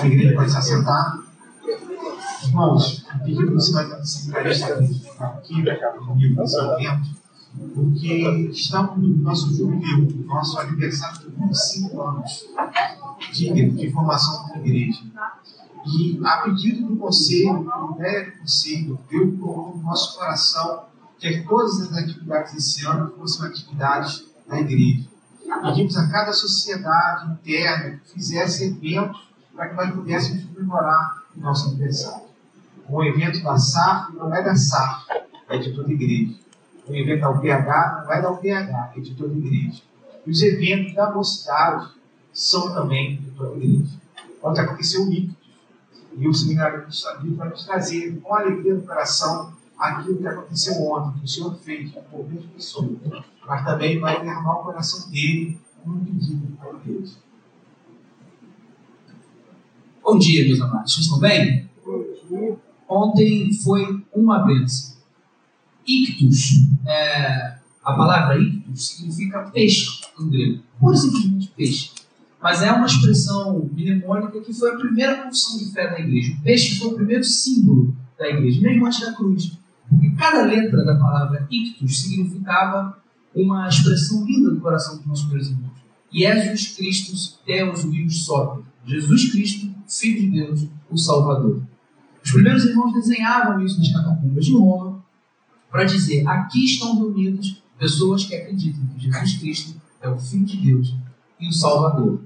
A igreja pode se assentar. Irmãos, eu pedi para você vai aqui comigo nesse momento, porque estamos no nosso jubileu, nosso aniversário de 25 anos de, de formação da igreja. E a pedido do conselho, velho conselho, Deus colocou no nosso coração que todas as atividades desse ano fossem atividades da igreja. Pedimos a cada sociedade interna que fizesse eventos para que nós pudéssemos comemorar o nosso aniversário. Um evento da SAF não é da SAF, é de toda igreja. Um evento da UPH não é da UPH, é de toda igreja. E os eventos da mocidade são também de toda igreja. Ontem aconteceu o Ictus, e o seminário do Estado vai nos trazer com alegria no coração aquilo que aconteceu ontem, que o Senhor fez por de pessoas, mas também vai derramar o coração dele um pedido para Deus. Bom dia, meus amados. Vocês estão bem? Ontem foi uma bênção. Ictus, é, a palavra ictus significa peixe em grego. Pura simplesmente peixe. Mas é uma expressão mnemônica que foi a primeira confissão de fé da igreja. O peixe foi o primeiro símbolo da igreja, mesmo antes da cruz. Porque cada letra da palavra ictus significava uma expressão linda do coração dos nossos irmãos. Jesus Cristo, Deus Deus Soter. Jesus Cristo, Filho de Deus, o Salvador. Os primeiros irmãos desenhavam isso nas catacumbas de Roma para dizer: aqui estão reunidos pessoas que acreditam que Jesus Cristo é o Filho de Deus e o Salvador.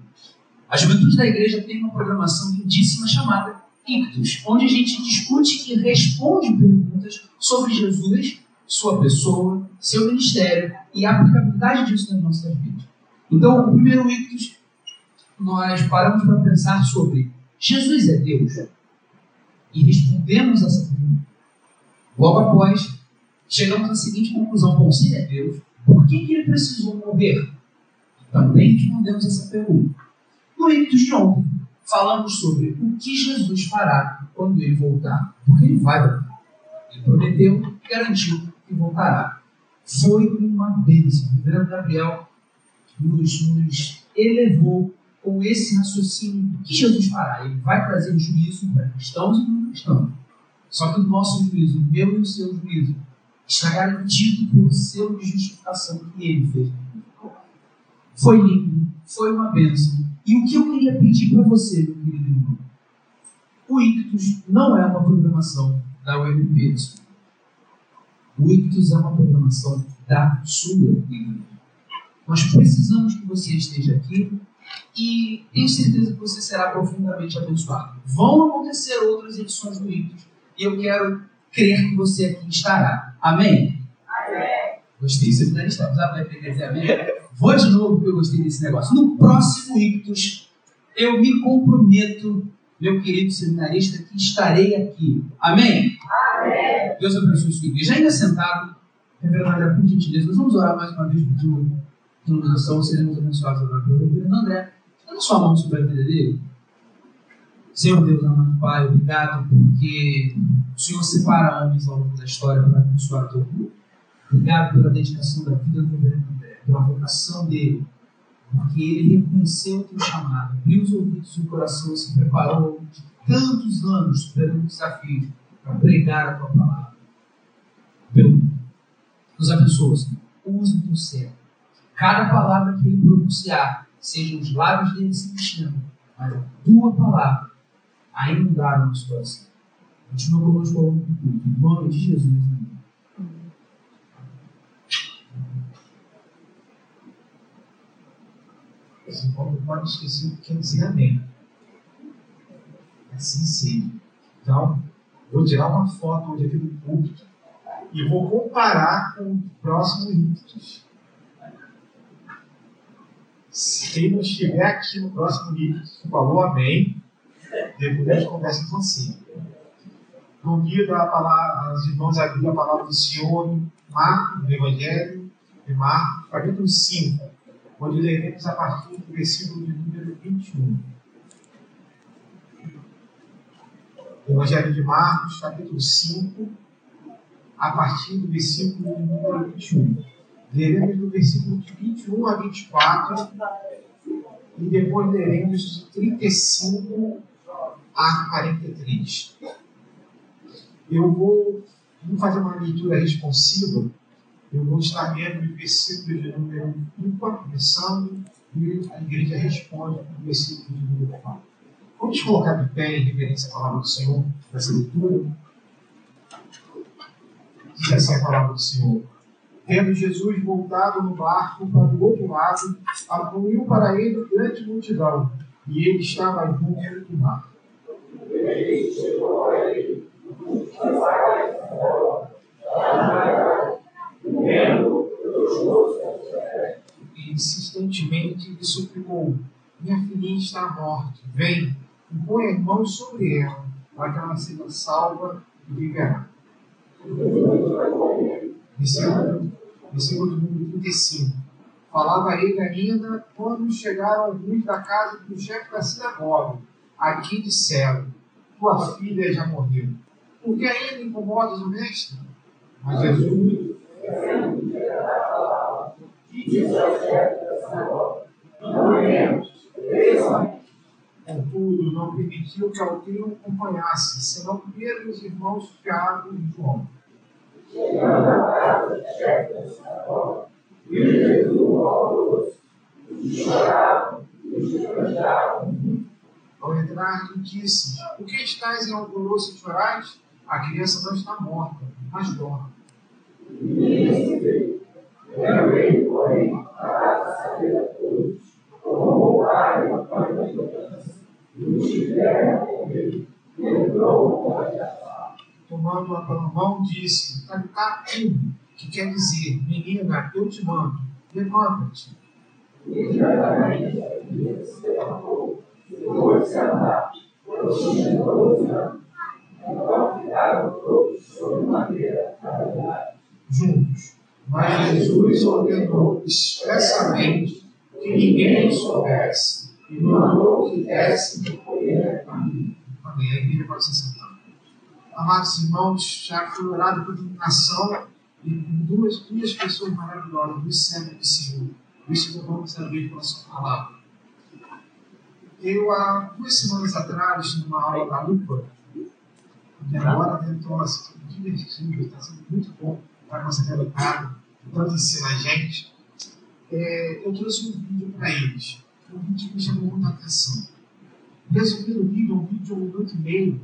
A juventude da igreja tem uma programação lindíssima chamada Ictus, onde a gente discute e responde perguntas sobre Jesus, sua pessoa, seu ministério e a aplicabilidade disso nas nossas vidas. Então, o primeiro Ictus, nós paramos para pensar sobre Jesus é Deus? E respondemos essa pergunta. Logo após, chegamos à seguinte conclusão: bom, se é Deus, por que, que ele precisou morrer? Também respondemos essa pergunta. No Ictus de ontem, falamos sobre o que Jesus fará quando ele voltar. Porque ele vai voltar. Ele prometeu, garantiu que voltará. Foi uma bênção. O Gabriel nos, nos elevou com esse raciocínio do que Jesus fará. Ele vai trazer juízo para cristãos e não cristãos. Só que o nosso juízo, o meu e o seu juízo, está garantido pelo selo de justificação que ele fez. Foi lindo, foi uma bênção. E o que eu queria pedir para você, meu querido irmão? O Ictus não é uma programação da UMP. O Ictus é uma programação da sua igreja. Nós precisamos que você esteja aqui e tenho certeza que você será profundamente abençoado. Vão acontecer outras edições do Ictus e eu quero crer que você aqui estará. Amém? Amém. Gostei, você não está. Dizer amém? Vou de novo porque eu gostei desse negócio. No próximo Ictus, eu me comprometo, meu querido seminarista, que estarei aqui. Amém? Amém. Deus abençoe sua igreja. Ainda sentado, reverendo André, por gentileza, nós vamos orar mais uma vez pedindo iluminação, seremos abençoados agora pelo reverendo André. Dá sua mão sobre a vida dele. Senhor Deus, amado Pai, obrigado porque o Senhor separa homens ao longo da história para abençoar teu povo. Obrigado pela dedicação da vida do reverendo André, pela vocação dele, porque ele reconheceu o teu chamado, abriu os ouvidos e o coração, se preparou de tantos anos, superando desafios, para pregar a tua palavra. Pelo nos abençoa, Senhor. Use o teu céu. Cada palavra que ele pronunciar, sejam os lábios dele se mexendo, mas a tua palavra a inundar o nosso coração. Continua conosco ao longo do culto. Em nome de Jesus. Assim como pode esquecer o pequeno dizer amém. Assim seja. Então, vou tirar uma foto hoje aqui do púlpito e vou comparar com o próximo Ictus. Se quem não estiver aqui no próximo Ictus falou amém, depois a gente conversa com você. Convido a palavra, os irmãos a abrir a palavra do Senhor Marcos, no Evangelho de Marcos, capítulo 5, onde leremos a partir do versículo de número 21. Evangelho de Marcos, capítulo 5, a partir do versículo de número 21. Leremos do versículo de 21 a 24 e depois leremos de 35 a 43. Eu vou, vou fazer uma leitura responsiva. Eu vou estar lendo o versículo de número 1, começando, e a igreja responde o versículo de número 4. Vamos colocar de pé em reverência à palavra do Senhor nessa leitura? Essa palavra do Senhor. Tendo Jesus voltado no barco para o outro lado, afluiu para ele grande multidão, e ele estava junto do mar. Insistentemente lhe suplicou: Minha filhinha está morta, vem, e põe as mãos sobre ela, para que ela seja salva e viverá. Versículo, versículo 35. Falava ele ainda quando chegaram alguns da casa do chefe da sinagoga. Aqui disseram: Tua filha já morreu. Por que ainda incomodas o mestre? Mas Jesus. Contudo, não permitiu que alguém o acompanhasse, senão e os irmãos Tiago e João. Ao entrar, lhe disse: Por que estáis em alvoroço e chorais? A criança não está morta, mas dorme. E também, porém, para saber a todos, como o o Tomando-a pela mão, disse: Talitatum, que quer dizer, menina, eu te mando, levanta-te. Imediatamente criança se levantou, foi-se andar, tinha 12 anos. Então ficaram todos sobre madeira juntos. Mas Jesus ordenou expressamente que ninguém soubesse e mandou que desse de comer a mim. Amém. A igreja pode. Amados irmãos, já foi orado por iluminação e com duas, duas pessoas maravilhosas, Luiz Sérgio e Senhor. Luiz, vamos saber pela sua palavra. Eu, há duas semanas atrás, numa aula da Lupa, e agora tentou assim, divertido, está sendo muito bom para a nossa garotada, tanto ensina a gente. É, eu trouxe um vídeo para eles, um vídeo que me chamou muita atenção. Resumindo o vídeo, um vídeo de um minuto e meio,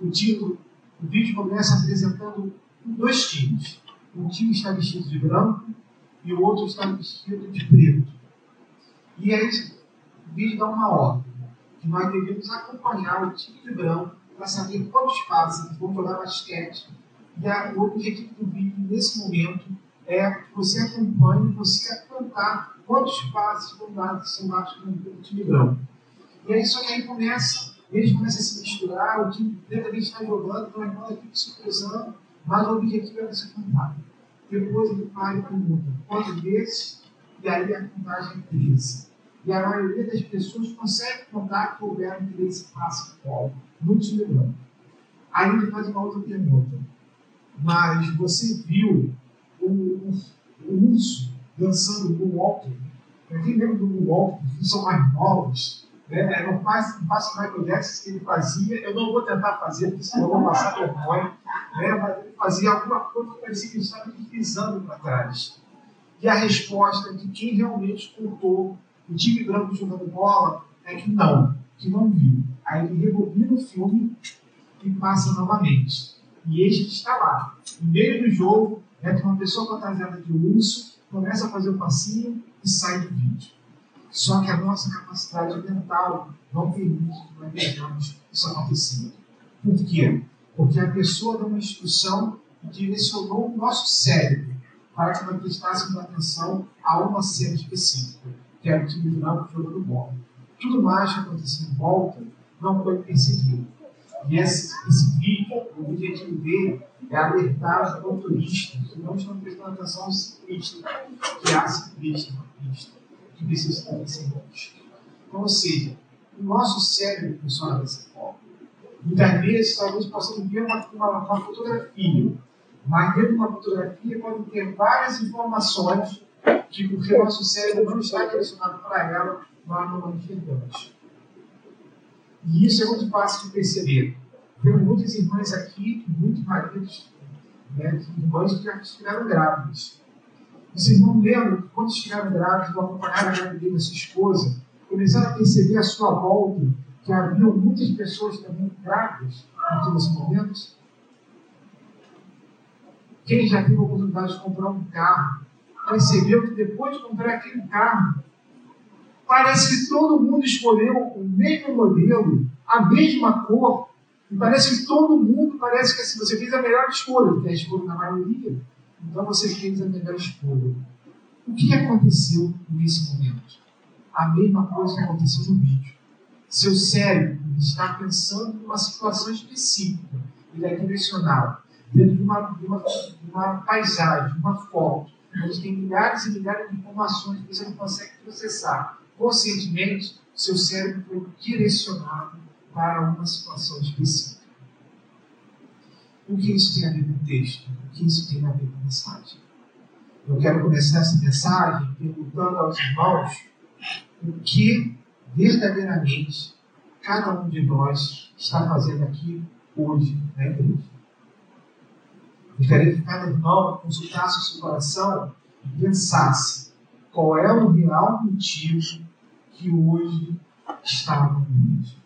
o título, o vídeo começa apresentando dois times. Um time está vestido de branco e o outro está vestido de preto. E aí o vídeo dá uma ordem, que nós devemos acompanhar o time de branco para saber quantos passos eles vão jogar basquete. E a, o objetivo do vídeo nesse momento é que você acompanhe, você apontar quantos passos vão dar, são dados pelo time branco. E aí só que aí começa, eles começam a se misturar, o time dentro está jogando, então a irmã fica se cruzando, mas o objetivo é você contar. Depois ele para e pergunta quantas vezes, e aí a contagem 13. E a maioria das pessoas consegue contar que houveram 13 passos no time branco. Aí ele faz uma outra pergunta. Mas você viu o, o, o urso dançando o walker? Para quem lembra do Moonwalker, que são mais novos, né? não faz, não faço Michael Jackson que ele fazia, eu não vou tentar fazer, porque senão eu vou passar vergonha, né? mas ele fazia alguma coisa que parecia que estava deslizando para trás. E a resposta de quem realmente contou o time branco jogando bola é que não, que não viu. Aí ele rebobina o filme e passa novamente. E este está lá. No meio do jogo, entra uma pessoa fantasiada de urso, começa a fazer o passinho e sai do vídeo. Só que a nossa capacidade mental não permite que nós vejamos isso acontecendo. Por quê? Porque a pessoa deu uma instrução e direcionou o nosso cérebro para que nós prestássemos atenção a uma cena específica, que era o time branco jogando bola. Tudo mais que aconteceu em volta não foi percebido. E esse, esse vídeo, o objetivo dele é alertar os motoristas que não estão prestando atenção ao ciclista, que há ciclista na pista, que precisa estar descendente. Então, ou seja, o nosso cérebro funciona dessa forma. Muitas vezes, talvez possamos ver uma, uma, uma fotografia, mas dentro de uma fotografia pode ter várias informações que, porque o nosso cérebro não está direcionado para ela, nós não enxergamos. E isso é muito fácil de perceber. Temos muitas irmãs aqui, muitos maridos, né, irmãs que já estiveram grávidas. Os irmãos lembram que quando estiveram grávidos, vão acompanhar a gravidez da sua esposa, começaram a perceber à sua volta que havia muitas pessoas também grávidas naqueles momentos. Quem já teve a oportunidade de comprar um carro, percebeu que depois de comprar aquele carro, parece que todo mundo escolheu o mesmo modelo, a mesma cor, e parece que todo mundo, parece que assim, você fez a melhor escolha, porque a escolha da maioria, então você fez a melhor escolha. O que aconteceu nesse momento? A mesma coisa que aconteceu no vídeo. Seu cérebro está pensando em uma situação específica, ele é direcionado, dentro de uma, de uma, de uma paisagem, uma foto, onde tem milhares e milhares de informações que você não consegue processar. Conscientemente, seu cérebro foi direcionado para uma situação específica. O que isso tem a ver com o texto? O que isso tem a ver com a mensagem? Eu quero começar essa mensagem perguntando aos irmãos o que verdadeiramente cada um de nós está fazendo aqui hoje na igreja. Gostaria que cada irmão consultasse o seu coração e pensasse qual é o real motivo que hoje está no igreja.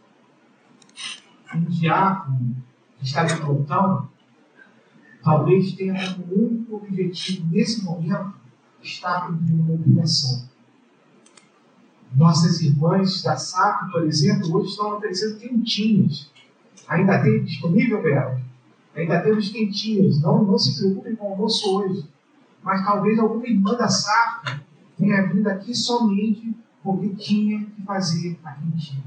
Um diácono está de plantão talvez tenha como único objetivo nesse momento estar cumprindo uma obrigação. Nossas irmãs da SAP, por exemplo, hoje estão oferecendo quentinhas. Ainda tem disponível, Bela? Ainda temos quentinhas. Não, não se preocupem com o almoço hoje. Mas talvez alguma irmã da SAP tenha vindo aqui somente porque tinha que fazer a quentinha.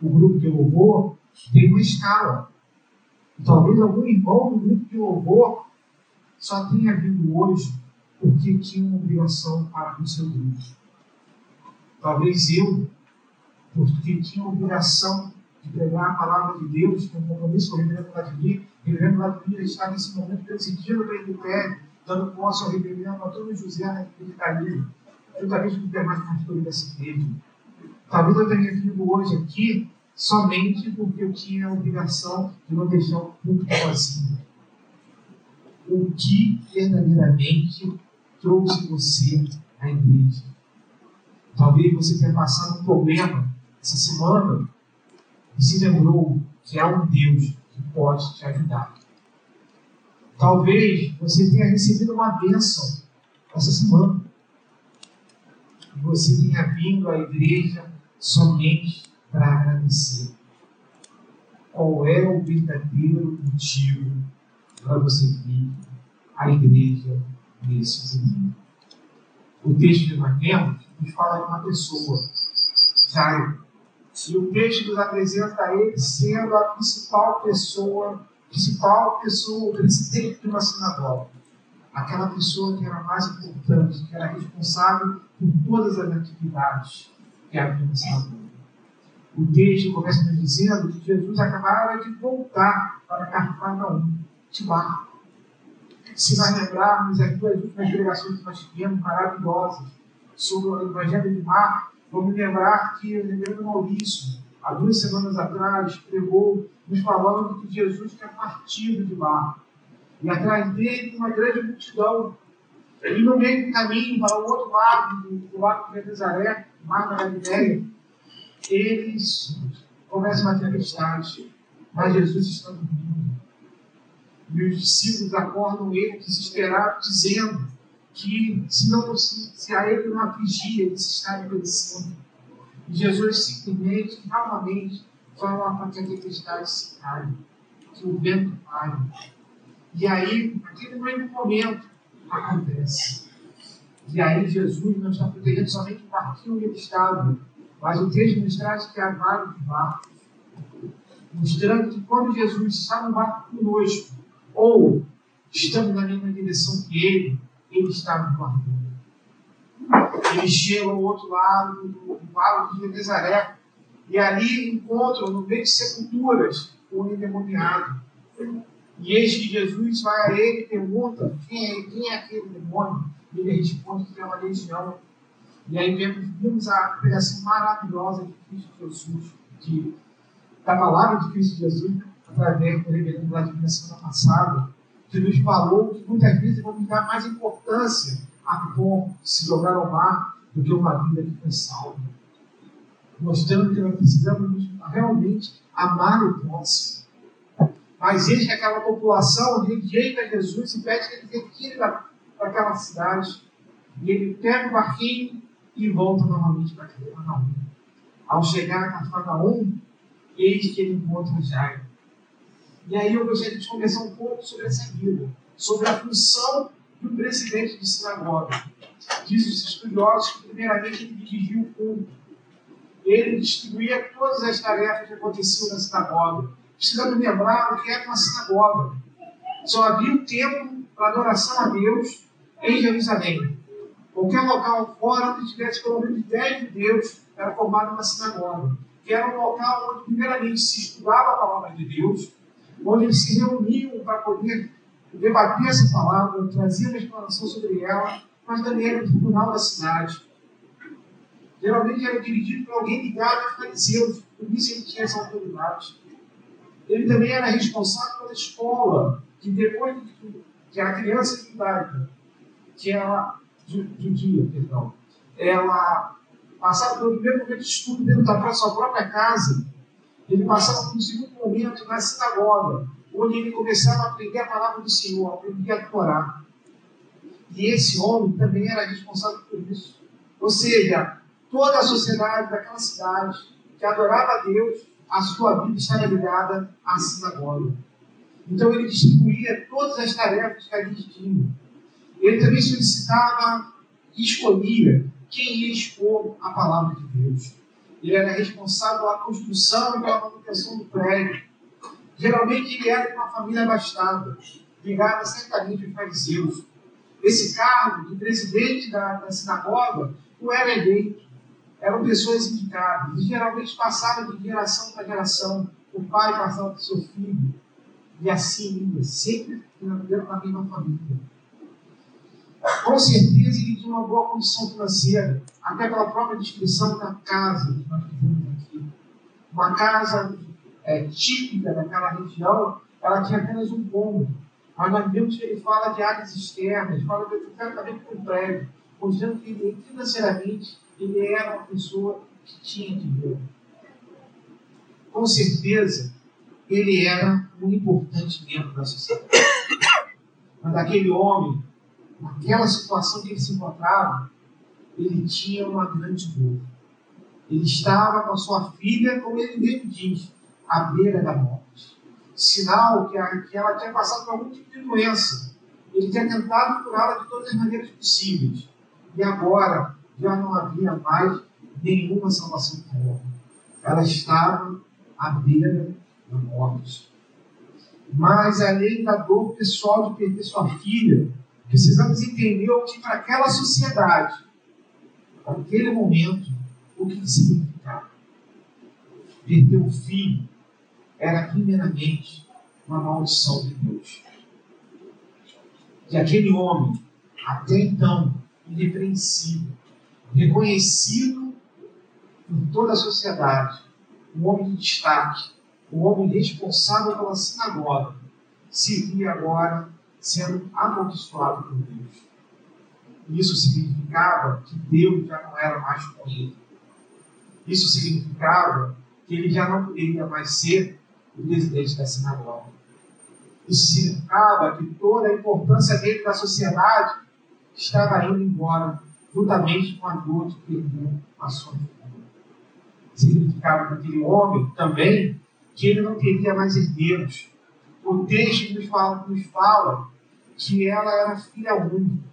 O grupo de louvor tem uma escala. Talvez algum irmão do grupo de louvor só tenha vindo hoje porque tinha uma obrigação para o seu grupo. Talvez eu, porque tinha a obrigação de pregar a palavra de Deus, com um compromisso com o reverendo Vladimir. O reverendo Vladimir está nesse momento presidindo o pé, dando posse ao reverendo Antônio José na igreja Caído, juntamente com os demais pastores dessa igreja. Talvez eu tenha vindo hoje aqui somente porque eu tinha a obrigação de não deixar o público vazio. O que verdadeiramente trouxe você à igreja? Talvez você tenha passado um problema essa semana e se lembrou que há um Deus que pode te ajudar. Talvez você tenha recebido uma bênção essa semana e você tenha vindo à igreja somente para agradecer. Qual é o verdadeiro motivo para você vir à igreja nesse domingo? O texto de Mateus nos fala de uma pessoa, Jairo. E o texto nos apresenta ele sendo a principal pessoa, principal pessoa, o presidente de uma sinagoga. Aquela pessoa que era mais importante, que era responsável por todas as atividades que havia na sinagoga. O texto começa nos dizendo que Jesus acabara de voltar para Cafarnaum, de barco. Se nós lembrarmos aqui as últimas pregações que nós tivemos, maravilhosas, sobre o Evangelho de Marcos, vamos lembrar que o reverendo Maurício, há duas semanas atrás, pregou nos falando que Jesus tinha partido de Marcos. E atrás dele uma grande multidão. E no meio do caminho, para o outro lado, do lado de Nazaré, mar da Galileia, eles começam uma tempestade, mas Jesus está dormindo. E os discípulos acordam ele desesperado, dizendo: que se, não, se, se a ele não afligir, eles estarem perecendo. E Jesus simplesmente, calmamente, fala para que a tempestade se caia, que o vento pare. E aí, naquele mesmo momento, acontece. E aí Jesus não está protegendo somente barquinho onde ele estava, mas o texto nos traz que há vários barcos, mostrando que quando Jesus está no barco conosco, ou estamos na mesma direção que ele, ele estava no barco. Ele chega ao outro lado do vale de Genezaré e ali encontram, no meio de sepulturas, o endemoniado. E eis que Jesus vai a ele e pergunta quem é, quem é aquele demônio. E ele responde que é uma legião. E aí vemos, vimos a pregação maravilhosa de Cristo Jesus, que da palavra de Cristo Jesus, através do reverendo Vladimir na semana passada, que nos falou que muitas vezes vamos dar mais importância a de se jogar ao mar do que uma vida que foi salva. Mostrando que nós precisamos realmente amar o próximo. Mas eis que aquela população rejeita Jesus e pede que ele retire para aquela cidade. E ele pega o barquinho e volta novamente para Cafarnaum. Ao chegar a Cafarnaum, eis que ele encontra Jairo. E aí eu gostaria de conversar um pouco sobre essa vida, sobre a função do presidente de sinagoga. Diz os estudiosos que, primeiramente, ele dirigia o culto. Ele distribuía todas as tarefas que aconteciam na sinagoga. Precisamos lembrar o que era uma sinagoga. Só havia um tempo para adoração a Deus em Jerusalém. Qualquer local fora onde tivesse pelo menos 10 judeus era formado uma sinagoga, que era um local onde, primeiramente, se estudava a palavra de Deus, onde eles se reuniam para poder debater essa palavra, trazer uma explanação sobre ela, mas também era o tribunal da cidade. Geralmente era dirigido por alguém ligado aos fariseus, por isso ele tinha essa autoridade. Ele também era responsável pela escola, que depois de que a criança judaica, que ela, judia, perdão, ela passava pelo primeiro momento de estudo dentro da sua própria casa, ele passava pelo segundo momento na sinagoga, onde ele começava a aprender a palavra do Senhor, aprender a orar. E esse homem também era responsável por isso. Ou seja, toda a sociedade daquela cidade que adorava a Deus, a sua vida estava ligada à sinagoga. Então ele distribuía todas as tarefas que ali tinha. Ele também solicitava e escolhia quem ia expor a palavra de Deus. Ele era responsável pela construção e pela manutenção do prédio. Geralmente ele era de uma família abastada, ligada certamente aos fariseus. Esse cargo de presidente da, da sinagoga não era eleito, eram pessoas indicadas, e geralmente passavam de geração para geração. O pai passava para o seu filho, e assim sempre da mesma família. Com certeza ele tinha uma boa condição financeira, até pela própria descrição da casa que nós vivemos aqui. Uma casa é, típica daquela região, ela tinha apenas um cômodo. Mas nós vemos que ele fala de áreas externas, fala de tratamento com prédio, mostrando que ele, financeiramente ele era uma pessoa que tinha dinheiro. Com certeza, ele era um importante membro da sociedade. Mas aquele homem naquela situação que ele se encontrava, ele tinha uma grande dor. Ele estava com a sua filha, como ele mesmo diz, à beira da morte. Sinal que, a, que ela tinha passado por algum tipo de doença. Ele tinha tentado curá-la de todas as maneiras possíveis. E agora já não havia mais nenhuma salvação para ela. Ela estava à beira da morte. Mas além da dor pessoal de perder sua filha, Precisamos entender o que para aquela sociedade, naquele momento, o que significava. Perder o filho era primeiramente uma maldição de Deus. E aquele homem, até então, irrepreensível, reconhecido por toda a sociedade, um homem de destaque, um homem responsável pela sinagoga, se via agora sendo amaldiçoado por Deus. Isso significava que Deus já não era mais com ele. Isso significava que ele já não poderia mais ser o presidente da sinagoga. Isso significava que toda a importância dele na sociedade estava indo embora, juntamente com a dor de perder a sua. Significava para aquele homem também que ele não teria mais herdeiros. O texto nos fala, nos fala que ela era filha única.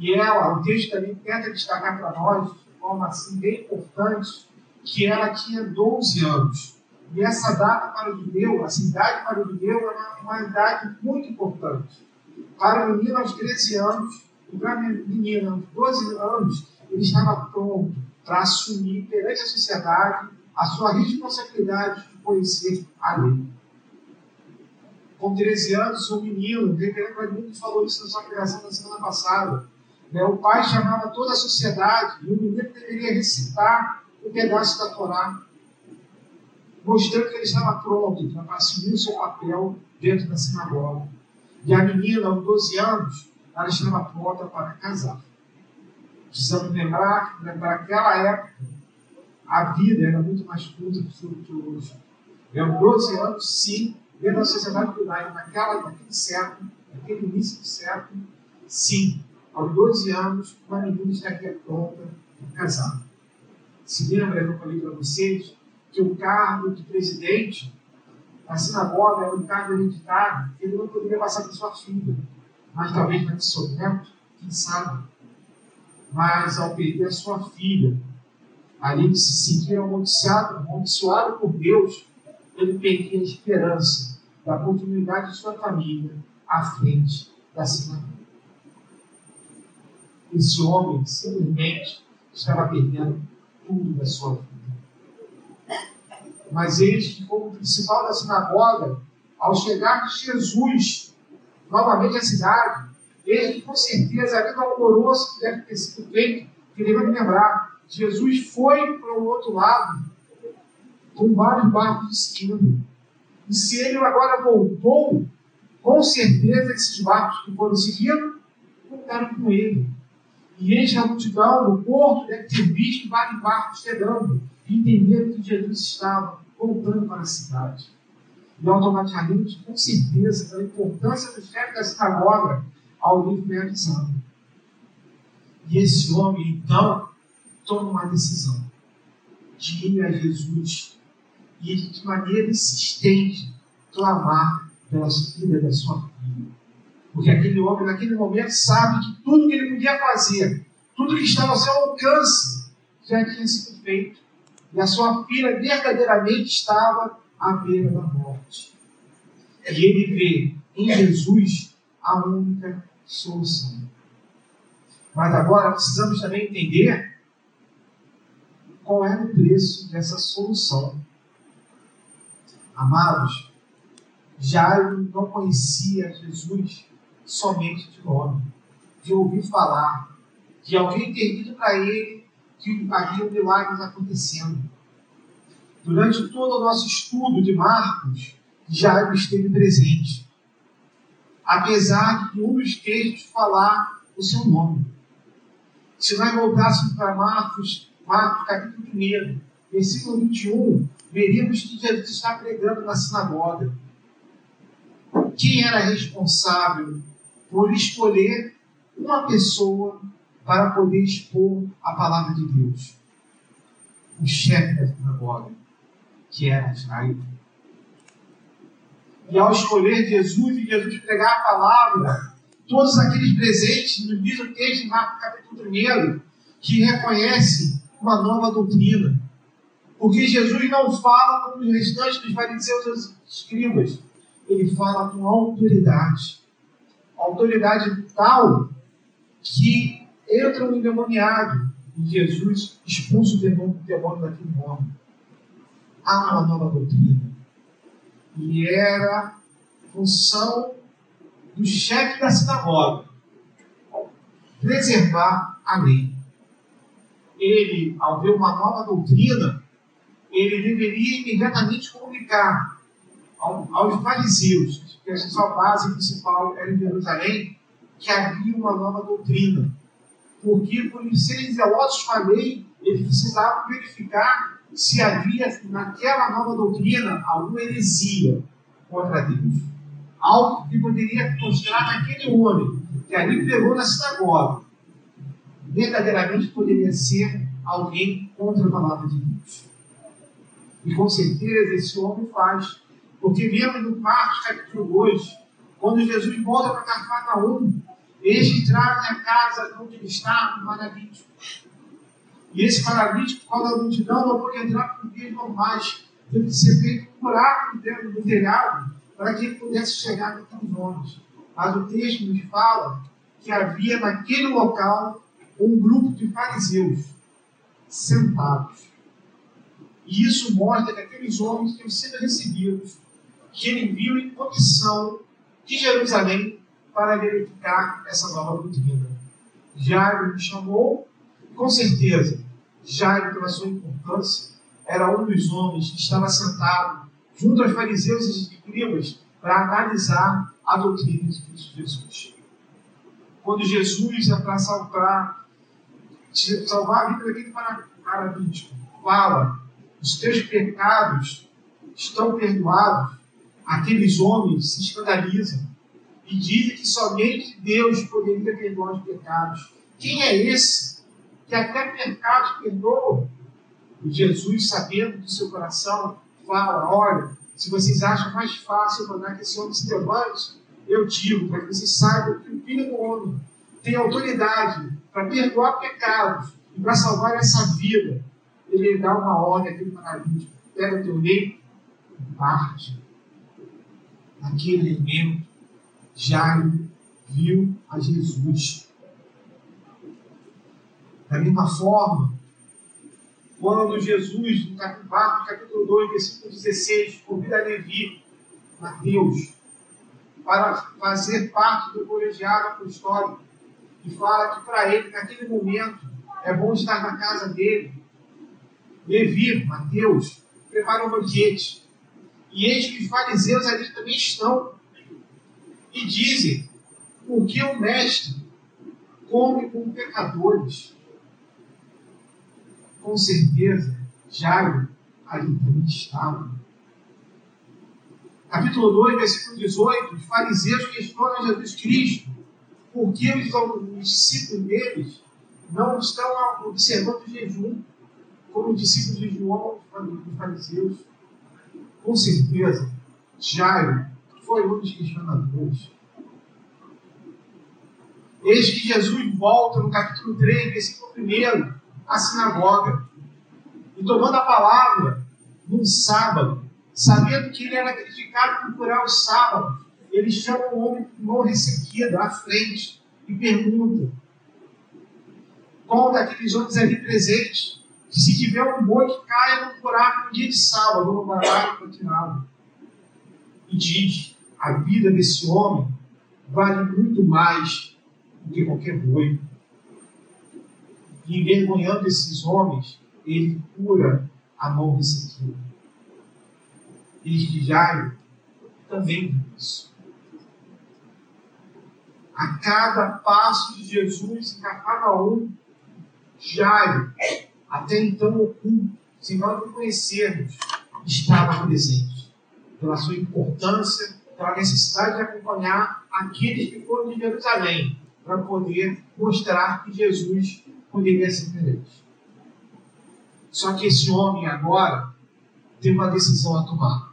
E ela, o texto também tenta destacar para nós, de forma assim bem importante, que ela tinha 12 anos. E essa data para o judeu, essa idade para o judeu, uma, uma idade muito importante. Para o menino aos 13 anos, e para a menina aos 12 anos, ele estava pronto para assumir perante a sociedade a sua responsabilidade de conhecer a lei com 13 anos, um menino, reverendo Raimundo falou isso na sua pregação da semana passada. Né? O pai chamava toda a sociedade e o menino deveria recitar um pedaço da Torá. mostrando que ele estava pronto para assumir o seu papel dentro da sinagoga. E a menina, aos 12 anos, ela estava pronta para casar. Precisamos lembrar que naquela época a vida era muito mais curta do que hoje. Eram 12 anos, sim, dentro da sociedade judaica, naquela, naquele século, naquele início do século, sim, aos 12 anos, uma menina estaria pronta para casar. Se lembra, eu falei para vocês, que o cargo de presidente da sinagoga era um cargo hereditário, ele não poderia passar para sua filha. Mas talvez para seu quem sabe. Mas ao perder a sua filha, ali de se sentir amaldiçoado, amaldiçoado por Deus, ele perdia a esperança da continuidade de sua família à frente da sinagoga. Esse homem simplesmente estava perdendo tudo da sua vida. Mas eles que como principal da sinagoga, ao chegar Jesus novamente à cidade, eles que com certeza havia um alvoroço que deve ter sido feito, que me lembrar, Jesus foi para o outro lado com vários barcos de seguindo. E se ele agora voltou, com certeza esses barcos que foram seguindo voltaram com ele. E eles, a multidão, no porto, deve ter visto vários barcos chegando e entenderam que Jesus estava voltando para a cidade. E automaticamente, com certeza, pela importância do chefe da sinagoga, alguém foi avisado. E esse homem, então, toma uma decisão de ir a Jesus e de maneira insistente clamar pela vida da sua filha. Porque aquele homem, naquele momento, sabe que tudo que ele podia fazer, tudo que estava ao seu alcance, já tinha sido feito. E a sua filha verdadeiramente estava à beira da morte. E ele vê em Jesus a única solução. Mas agora precisamos também entender qual era o preço dessa solução. Amados, Jairo não conhecia Jesus somente de nome, de ouvir falar, de alguém ter dito para ele que havia milagres acontecendo. Durante todo o nosso estudo de Marcos, Jairo esteve presente, apesar de um dos textos falar o seu nome. Se nós voltássemos para Marcos, Marcos capítulo 1, versículo 21, veríamos que Jesus está pregando na sinagoga. Quem era responsável por escolher uma pessoa para poder expor a palavra de Deus? O chefe da sinagoga, que era Israel. E ao escolher Jesus e Jesus pregar a palavra, todos aqueles presentes, no mesmo texto de Marcos capítulo 1, que reconhecem uma nova doutrina. Porque Jesus não fala como os restantes dos fariseus e os escribas. Ele fala com autoridade. Autoridade tal que entra um endemoniado e Jesus expulsa o demônio, o demônio daquele homem. Há uma nova doutrina. E era função do chefe da sinagoga preservar a lei ele, ao ver uma nova doutrina, ele deveria imediatamente comunicar aos fariseus, que a sua base principal era em Jerusalém, que havia uma nova doutrina. Porque, por serem zelosos com a lei, eles precisavam verificar se havia naquela nova doutrina alguma heresia contra Deus. Algo que poderia mostrar naquele homem que ali pregou na sinagoga verdadeiramente poderia ser alguém contra a palavra de Deus. E com certeza esse homem faz. Porque vemos no Marcos capítulo 2, quando Jesus volta para Cafarnaum, eles entraram na casa onde ele estava, no paralítico. E esse paralítico, causa da multidão, não pôde entrar por vias normais. Teve que ser feito um buraco dentro do telhado para que ele pudesse chegar naqueles homens. Mas o texto nos fala que havia naquele local um grupo de fariseus sentados. E isso mostra que aqueles homens tinham sido recebidos, que ele viu em condição de Jerusalém para verificar essa nova doutrina. Jairo me chamou, com certeza, Jairo, pela sua importância, era um dos homens que estava sentado junto aos fariseus e escribas para analisar a doutrina de Cristo Jesus. Quando Jesus é para salvar, salvar a vida daquele paralítico, fala: os teus pecados estão perdoados, aqueles homens se escandalizam e dizem que somente Deus poderia perdoar os pecados. Quem é esse que até pecados perdoa? E Jesus, sabendo do seu coração, fala: Olha, se vocês acham mais fácil mandar que esse homem se levante, eu digo, para que vocês saibam que o Filho do Homem tem autoridade para perdoar pecados e para salvar essa vida. Ele dá uma ordem àquele paralítico: pega o teu e parte. Naquele momento, Jairo viu a Jesus. Da mesma forma, quando Jesus, no capítulo 2, versículo 16, convida Levi, Mateus, para fazer parte do colegiado apostólico, e fala que para ele, naquele momento, é bom estar na casa dele. Levi, Mateus, prepara um banquete. E eis que os fariseus ali também estão. E dizem: por que o mestre come com pecadores? com certeza, Jairo ali também estava. Capítulo 2, versículo 18: os fariseus questionam Jesus Cristo porque os, os discípulos deles não estão observando o jejum, como os discípulos de João, os fariseus. Com certeza, Jairo foi um dos questionadores. Eis que Jesus volta no capítulo 3, versículo 1 à sinagoga. E tomando a palavra num sábado, sabendo que ele era criticado por curar os sábados, ele chama o homem com mão ressequida à frente e pergunta: qual daqueles homens ali presentes, se tiver um boi que caia no buraco no dia de sábado, no baralho continuado, e diz: a vida desse homem vale muito mais do que qualquer boi e envergonhando esses homens, ele cura a mão ressequida. E que Jairo também viu isso. A cada passo de Jesus em Cafarnaum, Jairo, até então oculto, sem nós não conhecermos, estava presente. Pela sua importância, pela necessidade de acompanhar aqueles que foram de Jerusalém, para poder mostrar que Jesus poderia ser diferente. Só que esse homem agora tem uma decisão a tomar.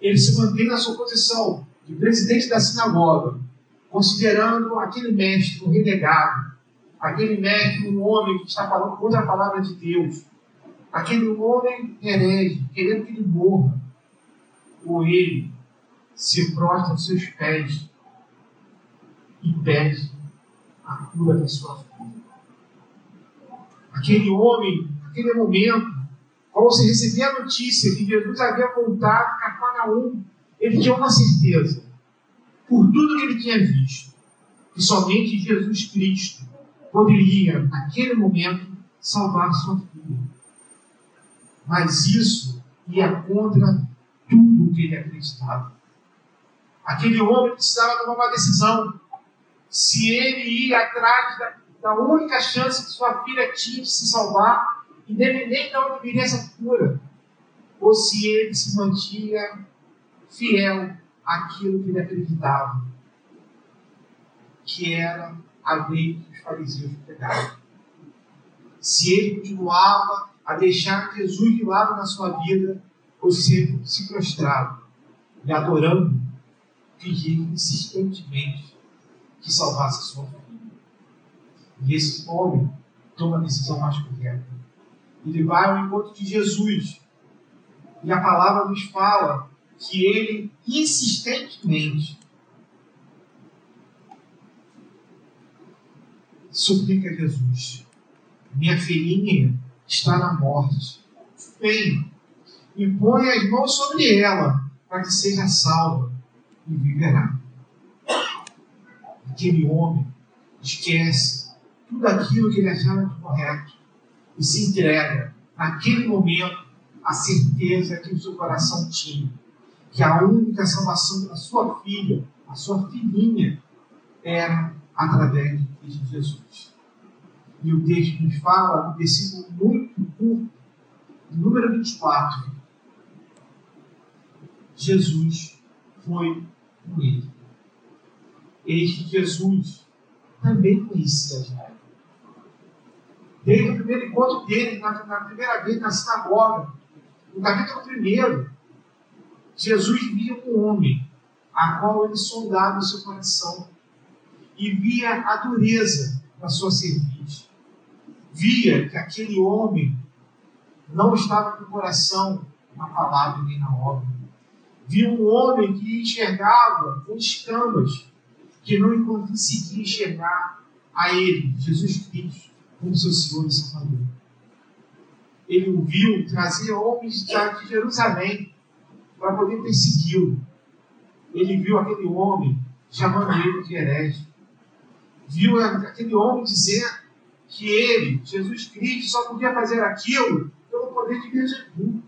Ele se mantém na sua posição de presidente da sinagoga, considerando aquele mestre um renegado, aquele mestre um homem que está falando contra a palavra de Deus, aquele homem herege, querendo que ele morra, ou ele se prostra aos seus pés e pede a cura da sua aquele homem, aquele momento, quando se recebia a notícia que Jesus havia voltado a Cafarnaum, ele tinha uma certeza, por tudo que ele tinha visto, que somente Jesus Cristo poderia, naquele momento, salvar sua filha. Mas isso ia contra tudo o que ele acreditava. Aquele homem precisava tomar uma decisão. Se ele ia atrás da, da única chance que sua filha tinha de se salvar, independente de onde viria essa cura, ou se ele se mantinha fiel àquilo que ele acreditava, que era a lei que os fariseus pregavam. Se ele continuava a deixar Jesus de lado na sua vida, ou se se prostrava e adorando, pedia insistentemente que salvasse a sua vida. E esse homem toma a decisão mais correta. Ele vai ao encontro de Jesus. E a palavra nos fala que ele insistentemente suplica a Jesus: Minha filhinha está na morte. Vem e põe as mãos sobre ela para que seja salva e viverá. Aquele homem esquece tudo aquilo que ele achava correto e se entrega naquele momento, a certeza que o seu coração tinha, que a única salvação da sua filha, a sua filhinha, era através de Jesus. E o texto nos fala, um versículo muito curto, número 24. Jesus foi com ele. Eis que Jesus também conhecia Jairo. Desde o primeiro encontro dele, na, na primeira vez na sinagoga, no capítulo 1, Jesus via um homem a qual ele sondava o seu coração e via a dureza da sua cerviz. Via que aquele homem não estava com o coração na palavra nem na obra. Via um homem que enxergava com escamas, que não conseguia enxergar a ele, Jesus Cristo, como seu Senhor e Salvador. Ele o viu trazer homens de Jerusalém para poder persegui-lo. Ele viu aquele homem chamando ele de herege. Viu aquele homem dizer que ele, Jesus Cristo, só podia fazer aquilo pelo poder de Beelzebub.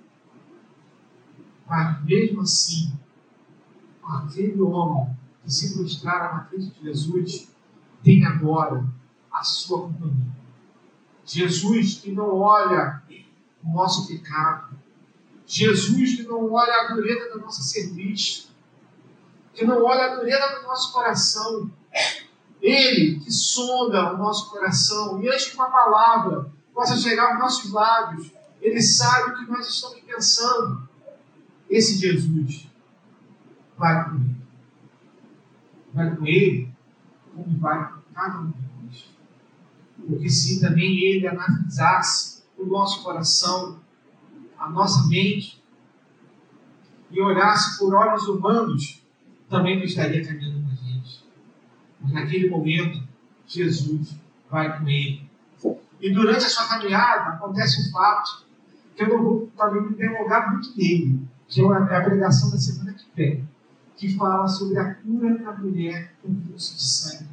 Mas mesmo assim, aquele homem que se prostrara na frente de Jesus tem agora a sua companhia. Jesus que não olha o nosso pecado, Jesus que não olha a dureza da nossa cerviz, que não olha a dureza do nosso coração, Ele que sonda o nosso coração, e antes que uma palavra possa chegar aos nossos lábios, Ele sabe o que nós estamos pensando. Esse Jesus vai com Ele. Vai com Ele, como vai com cada um de nós. Porque se também Ele analisasse o nosso coração, a nossa mente, e olhasse por olhos humanos, também não estaria caminhando com a gente. Mas naquele momento, Jesus vai com ele. E durante a sua caminhada, acontece um fato que eu não vou talvez me delongar muito nele, que é a pregação da semana que vem, que fala sobre a cura da mulher com fluxo de sangue.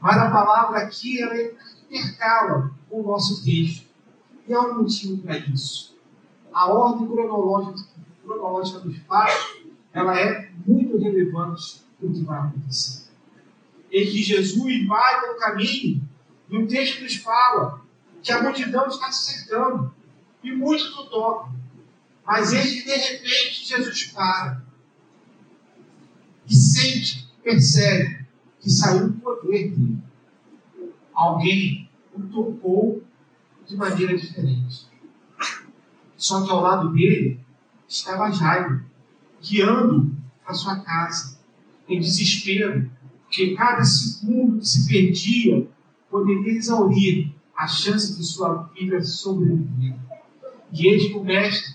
Mas a palavra aqui, ela intercala com o nosso texto. E há um motivo para isso. A ordem cronológica, cronológica dos fatos, ela é muito relevante para o que vai acontecer. E que Jesus vai pelo caminho, e o texto nos fala que a multidão está se cercando, e muitos o tocam. Mas eis de repente Jesus para e sente, percebe que saiu do poder dele. Alguém o tocou de maneira diferente. Só que ao lado dele estava Jairo, guiando a sua casa, em desespero, porque cada segundo que se perdia poderia exaurir a chance de sua filha sobreviver. E eis que o mestre,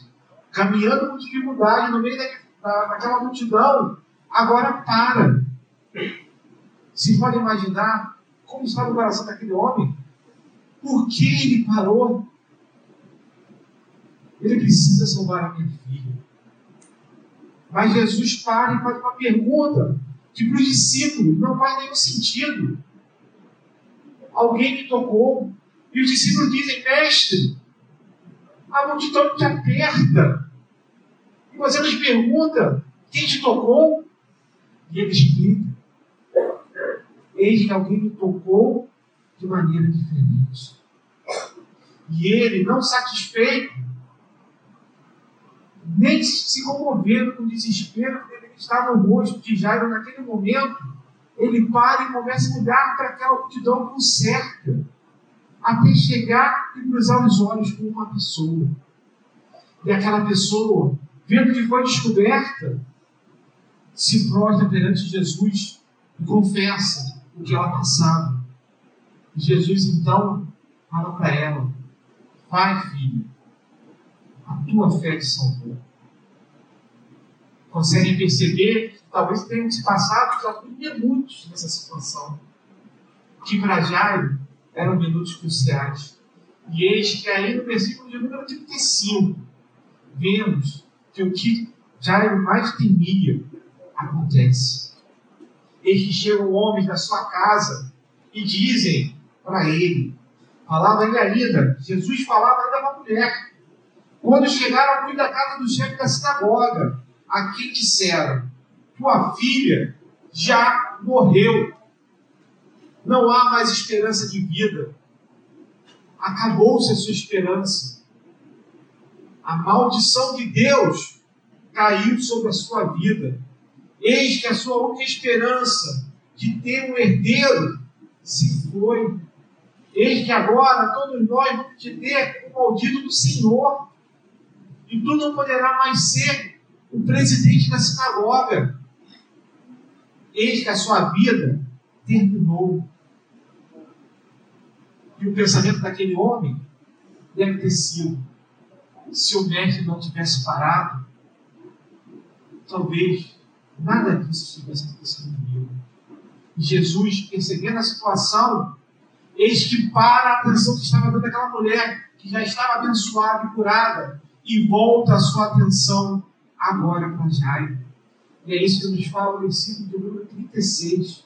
caminhando com dificuldade no meio da, daquela multidão, agora para. Se pode imaginar como estava o coração daquele homem? Por que ele parou? Ele precisa salvar a minha filha. Mas Jesus para e faz uma pergunta que para os discípulos não faz nenhum sentido. Alguém me tocou. E os discípulos dizem, mestre, a multidão te aperta. E você nos pergunta, quem te tocou? E ele explica. Eis que alguém me tocou de maneira diferente. E ele, não satisfeito, nem se comovendo com o desespero que ele estava no rosto de Jairo naquele momento, ele para e começa a olhar para aquela multidão com cerca, até chegar e cruzar os olhos com uma pessoa. E aquela pessoa, vendo que foi descoberta, se prostra perante Jesus e confessa o que ela passava. E Jesus então fala para ela: Vai, filho, a tua fé te salvou. Conseguem perceber que talvez tenham se passado já minutos nessa situação. Que para Jairo eram minutos cruciais. E eis que aí no versículo de número 35, vemos que o que Jairo mais temia acontece. Eis que chegam homens da sua casa e dizem para ele: Falava ele ainda, Jesus falava ainda para a mulher. Quando chegaram muito da casa do chefe da sinagoga, a quem disseram: Tua filha já morreu. Não há mais esperança de vida. Acabou-se a sua esperança. A maldição de Deus caiu sobre a sua vida. Eis que a sua única esperança de ter um herdeiro se foi. Eis que agora todos nós vamos te ter o maldito do Senhor. E tu não poderá mais ser o presidente da sinagoga. Eis que a sua vida terminou. E o pensamento daquele homem deve ter sido: se o mestre não tivesse parado, talvez nada disso tivesse acontecido comigo. E Jesus, percebendo a situação, eis que para a atenção que estava dando aquela mulher, que já estava abençoada e curada, e volta a sua atenção agora para Jairo. E é isso que nos fala no versículo de número 36.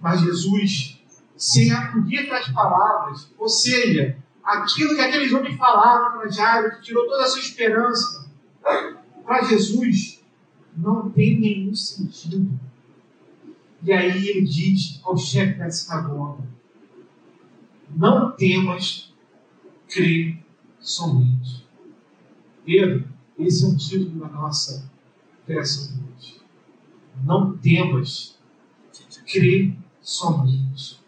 Mas Jesus, sem acudir das palavras, ou seja, aquilo que aqueles homens falaram para Jairo, que tirou toda a sua esperança, para Jesus não tem nenhum sentido. E aí ele diz ao chefe da sinagoga: Não temas, crê somente. Pedro, esse é o título da nossa peça de hoje. Não temas, crê somente.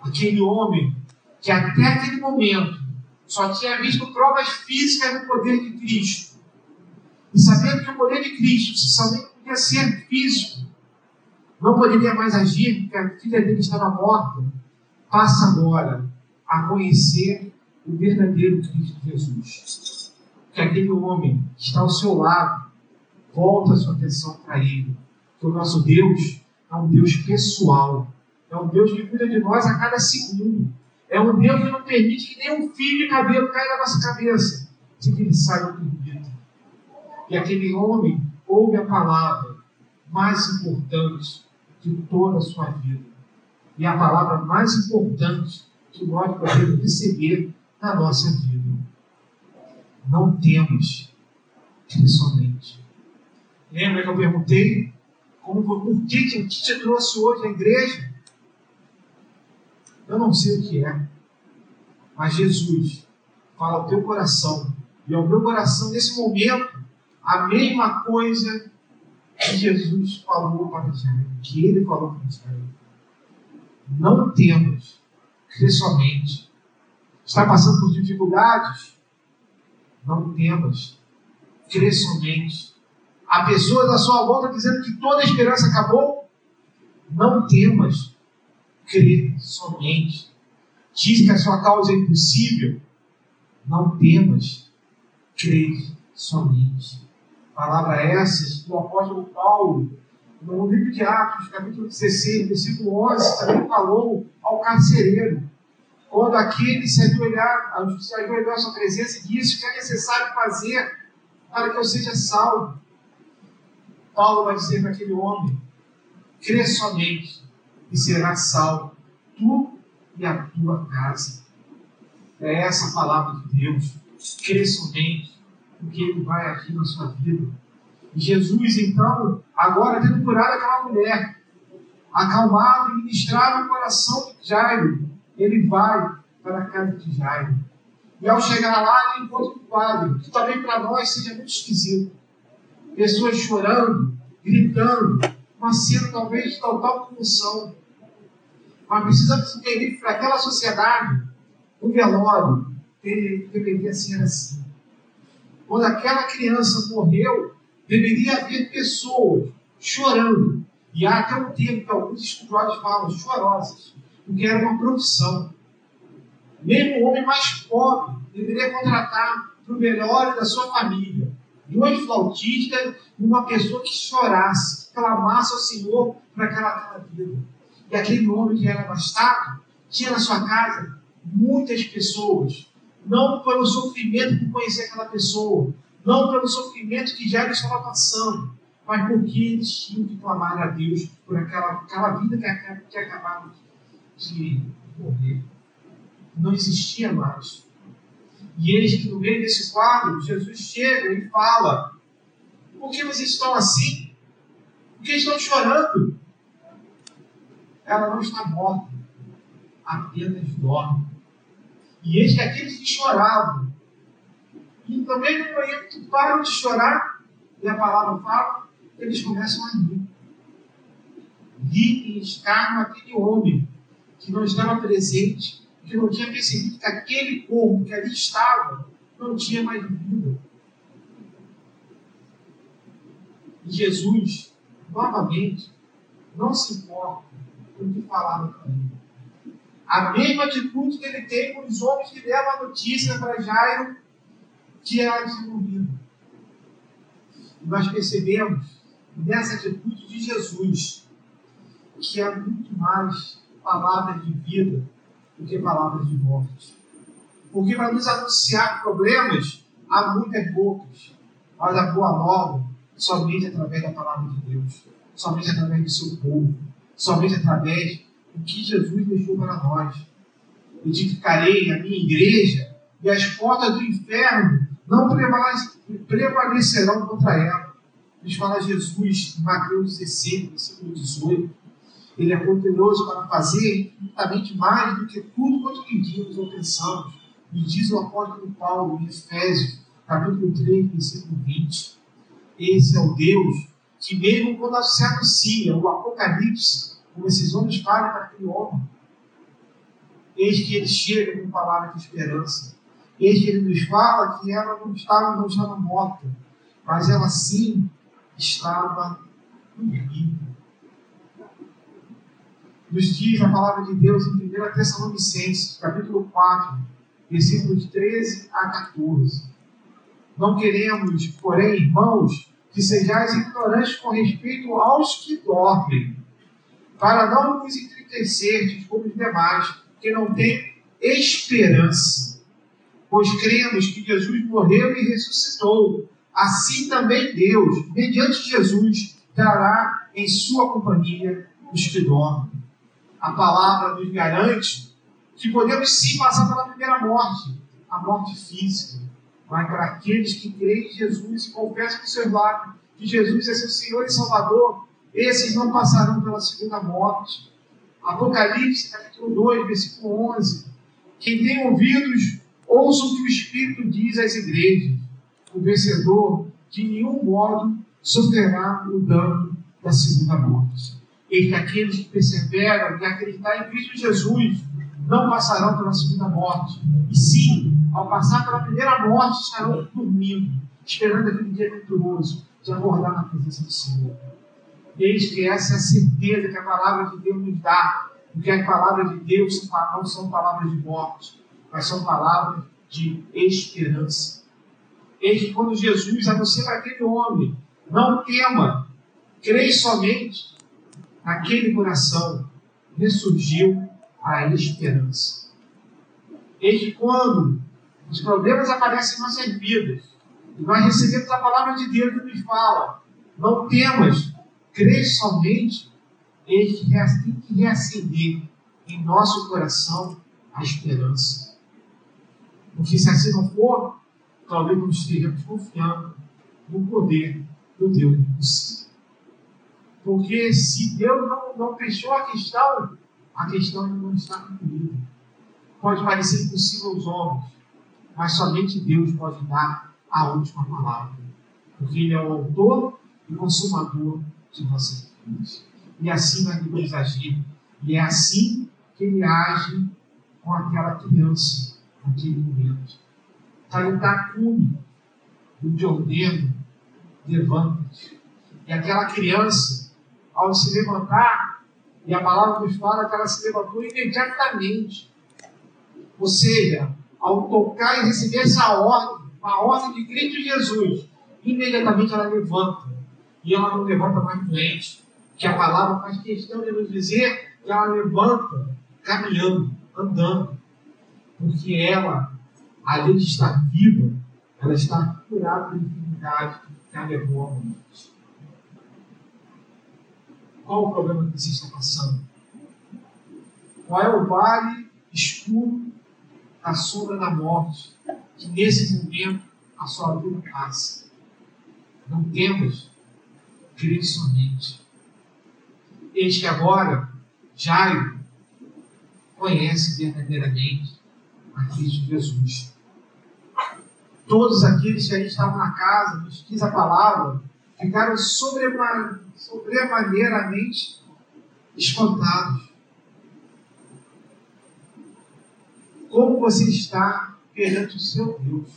Aquele homem que até aquele momento só tinha visto provas físicas do poder de Cristo. E sabendo que o poder de Cristo somente podia ser físico, não poderia mais agir porque a filha dele estava morta, passa agora a conhecer o verdadeiro Cristo Jesus. Que aquele homem que está ao seu lado volta a sua atenção para ele. Que o nosso Deus é um Deus pessoal. É um Deus que cuida de nós a cada segundo. É um Deus que não permite que nenhum fio de cabelo caia na nossa cabeça, sem que ele saiba do permita. E aquele homem ouve a palavra mais importante de toda a sua vida. E a palavra mais importante que nós podemos receber na nossa vida. Não temos que somente. Lembra que eu perguntei como, por que, que te trouxe hoje à igreja? Eu não sei o que é, mas Jesus fala ao teu coração e ao meu coração nesse momento a mesma coisa que Jesus falou para Israel, que ele falou para Israel. Não temos crer somente. Está passando por dificuldades? Não temos crer somente. Há pessoas à sua volta dizendo que toda a esperança acabou? Não temas, crer somente. Diz que a sua causa é impossível? Não temas, crer somente. Palavra essas que o apóstolo Paulo, no livro de Atos, capítulo 16, versículo 11, também falou ao carcereiro. Quando aquele se ajoelhar, se ajoelhar à sua presença e disse o que é necessário fazer para que eu seja salvo. Paulo vai dizer para aquele homem: crê somente e será salvo, tu e a tua casa. É essa a palavra de Deus. Crê somente porque ele vai agir na sua vida. E Jesus, então, agora tendo curado aquela mulher, acalmado e ministrado o coração de Jairo, ele vai para a casa de Jairo. E ao chegar lá, ele encontra um quadro, que também para nós seja muito esquisito. Pessoas chorando, gritando, uma cena talvez de total comoção. Mas precisamos entender que para aquela sociedade, o velório deveria ser assim. Quando aquela criança morreu, deveria haver pessoas chorando. E há até um termo que alguns estudiosos falam, chorosas, porque era uma profissão. Mesmo o homem mais pobre deveria contratar para o melhor da sua família dois flautistas e uma pessoa que chorasse, que clamasse ao Senhor para aquela, vida. E aquele homem que era abastado tinha na sua casa muitas pessoas não pelo sofrimento de conhecer aquela pessoa, não pelo sofrimento que já estava passando, mas porque eles tinham que clamar a Deus por aquela, aquela vida que, que acabava de morrer. Não existia mais. E eis que no meio desse quadro, Jesus chega e fala: Por que vocês estão assim? Por que estão chorando? Ela não está morta, apenas dorme. E eis que aqueles que choravam, e também no momento param de chorar, e a palavra fala, eles começam a rir. Rir e escarnam aquele homem que não estava presente, que não tinha percebido que aquele corpo que ali estava não tinha mais vida. E Jesus, novamente, não se importa com o que falaram para ele. A mesma atitude que ele tem com os homens que deram a notícia para Jairo que ela tinha morrido. E nós percebemos nessa atitude de Jesus que há muito mais palavras de vida do que palavras de morte. Porque para nos anunciar problemas, há muitas bocas, mas a boa nova somente através da palavra de Deus, somente através do seu povo, somente através do que Jesus deixou para nós. Edificarei a minha igreja e as portas do inferno não prevalecerão contra ela. Nos fala Jesus em Mateus 16, versículo 18. Ele é poderoso para fazer infinitamente mais do que tudo quanto pedimos ou pensamos. E diz o apóstolo Paulo em Efésios, capítulo 3, versículo 20. Esse é o Deus que, mesmo quando se anuncia o Apocalipse, como esses homens falam para aquele homem, eis que ele chega com palavra de esperança. Eis que ele nos fala que ela não estava, não estava morta, mas ela sim estava dormindo nos diz a palavra de Deus em 1 Tessalonicenses, capítulo 4, versículos 13 a 14. Não queremos, porém, irmãos, que sejais ignorantes com respeito aos que dormem, para não nos entristecerdes como os demais, que não têm esperança. Pois cremos que Jesus morreu e ressuscitou. Assim também Deus, mediante Jesus, dará em sua companhia os que dormem a palavra nos garante que podemos sim passar pela primeira morte, a morte física. Mas para aqueles que creem em Jesus e confessam com seus lábios que Jesus é seu Senhor e Salvador, esses não passarão pela segunda morte. Apocalipse, capítulo 2, versículo 11. Quem tem ouvidos, ouça o que o Espírito diz às igrejas. O vencedor, de nenhum modo, sofrerá o dano da segunda morte e que aqueles que perseveram e acreditar em Cristo Jesus não passarão pela segunda morte. E sim, ao passar pela primeira morte, estarão dormindo, esperando aquele dia venturoso de acordar na presença do Senhor. Eis que essa é a certeza que a palavra de Deus nos dá, porque a palavra de Deus não são palavras de morte, mas são palavras de esperança. Eis que quando Jesus anuncia para aquele homem, não tema, creia somente, naquele coração ressurgiu a esperança. Eis que quando os problemas aparecem em nossas vidas, e nós recebemos a palavra de Deus que nos fala, não temas, crê somente, que tem que reacender em nosso coração a esperança. Porque se assim não for, talvez não estejamos confiando no poder do Deus impossível. Porque se Deus não, não fechou a questão, a questão não está concluída. Pode parecer impossível aos homens, mas somente Deus pode dar a última palavra. Porque Ele é o autor e consumador de nossas vidas. E assim vai Deus agir. E é assim que Ele age com aquela criança naquele momento. Talitacume, o de ordeno, levanta-te. E aquela criança ao se levantar, e a palavra nos fala que ela se levantou imediatamente. Ou seja, ao tocar e receber essa ordem, a ordem de Cristo Jesus, imediatamente ela levanta. E ela não levanta mais doente. Que a palavra faz questão de nos dizer que ela levanta caminhando, andando. Porque ela, além de estar viva, ela está curada da enfermidade que a levou à morte. Qual o problema que você está passando? Qual é o vale escuro, na sombra da morte, que nesse momento a sua vida passa. Não temos crer somente. Eis que agora Jairo conhece verdadeiramente a Cristo Jesus. Todos aqueles que ali estavam na casa, nos diz a palavra, ficaram sobremaneiramente espantados. Como você está perante o seu Deus?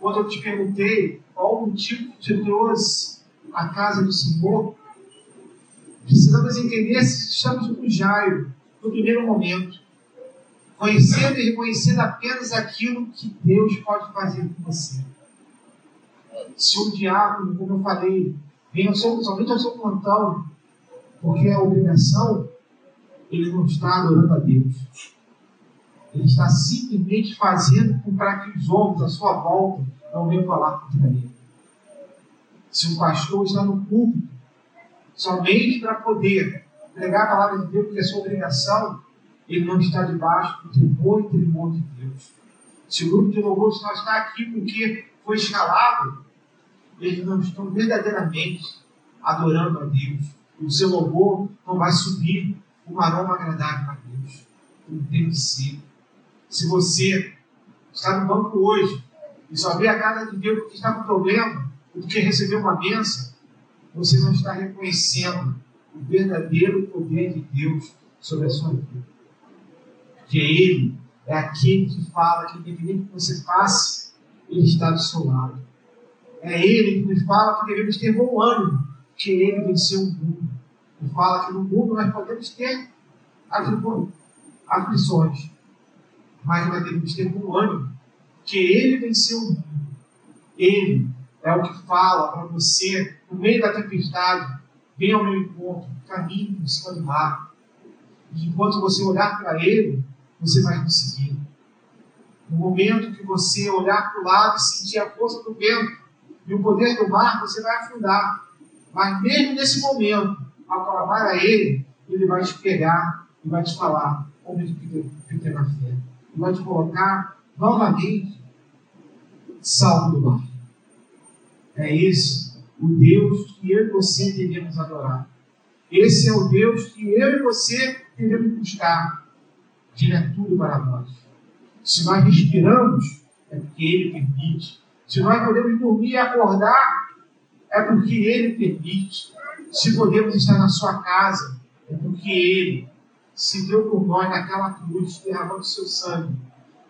Quando eu te perguntei qual o motivo que te trouxe à casa do Senhor, precisamos entender se estamos com Jairo no primeiro momento, conhecendo e reconhecendo apenas aquilo que Deus pode fazer com você. Se o diabo, como eu falei, vem ao seu, somente ao seu plantão, porque é obrigação, ele não está adorando a Deus. Ele está simplesmente fazendo para que os homens à sua volta não venham falar contra ele. Se o pastor está no púlpito somente para poder pregar a palavra de Deus, porque é sua obrigação, ele não está debaixo do temor e temor de Deus. Se o grupo de louvor está aqui porque foi escalado, eles não estão verdadeiramente adorando a Deus. O seu louvor não vai subir um aroma agradável a Deus. Não tem que ser. Se você está no banco hoje e só vê a cara de Deus porque está com problema, ou porque recebeu uma benção, você não está reconhecendo o verdadeiro poder de Deus sobre a sua vida. Porque Ele é aquele que fala que, independente do que você passe, Ele está do seu lado. É Ele que nos fala que devemos ter bom ânimo, que Ele venceu o mundo. Ele fala que no mundo nós podemos ter aflições, mas nós devemos ter bom ânimo, que Ele venceu o mundo. Ele é o que fala para você, no meio da tempestade, vem ao meu encontro, caminho em cima do mar. E enquanto você olhar para Ele, você vai conseguir. No momento que você olhar para o lado e sentir a força do vento e o poder do mar, você vai afundar. Mas mesmo nesse momento, ao clamar a Ele, Ele vai te pegar e vai te falar, homem de pequena fé. E vai te colocar novamente salvo do mar. É esse o Deus que eu e você devemos adorar. Esse é o Deus que eu e você devemos buscar. Ele é tudo para nós. Se nós respiramos, é porque Ele permite. Se nós podemos dormir e acordar, é porque Ele permite. Se podemos estar na sua casa, é porque Ele se deu por nós naquela cruz, derramando seu sangue,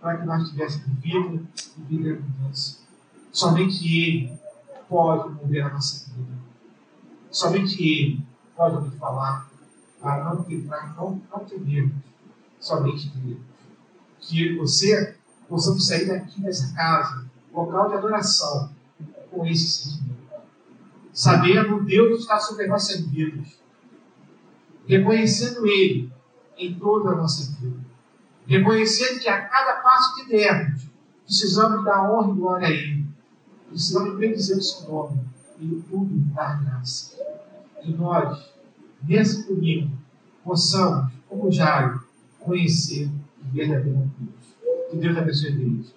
para que nós tivéssemos vida e vida em abundância. Somente Ele pode mover a nossa vida. Somente Ele pode nos falar para não, para não, não temermos somente Deus. Que eu e você possamos sair daqui dessa casa, local de adoração, com esse sentimento. Sabendo Deus está sobre as nossas vidas. Reconhecendo Ele em toda a nossa vida. Reconhecendo que a cada passo que dermos, precisamos dar honra e glória a Ele. Precisamos bendizer o seu nome e tudo dar graça. Que nós, nesse domingo, possamos, como Jairo, conhecer o verdadeiro Deus. Que Deus abençoe a Deus.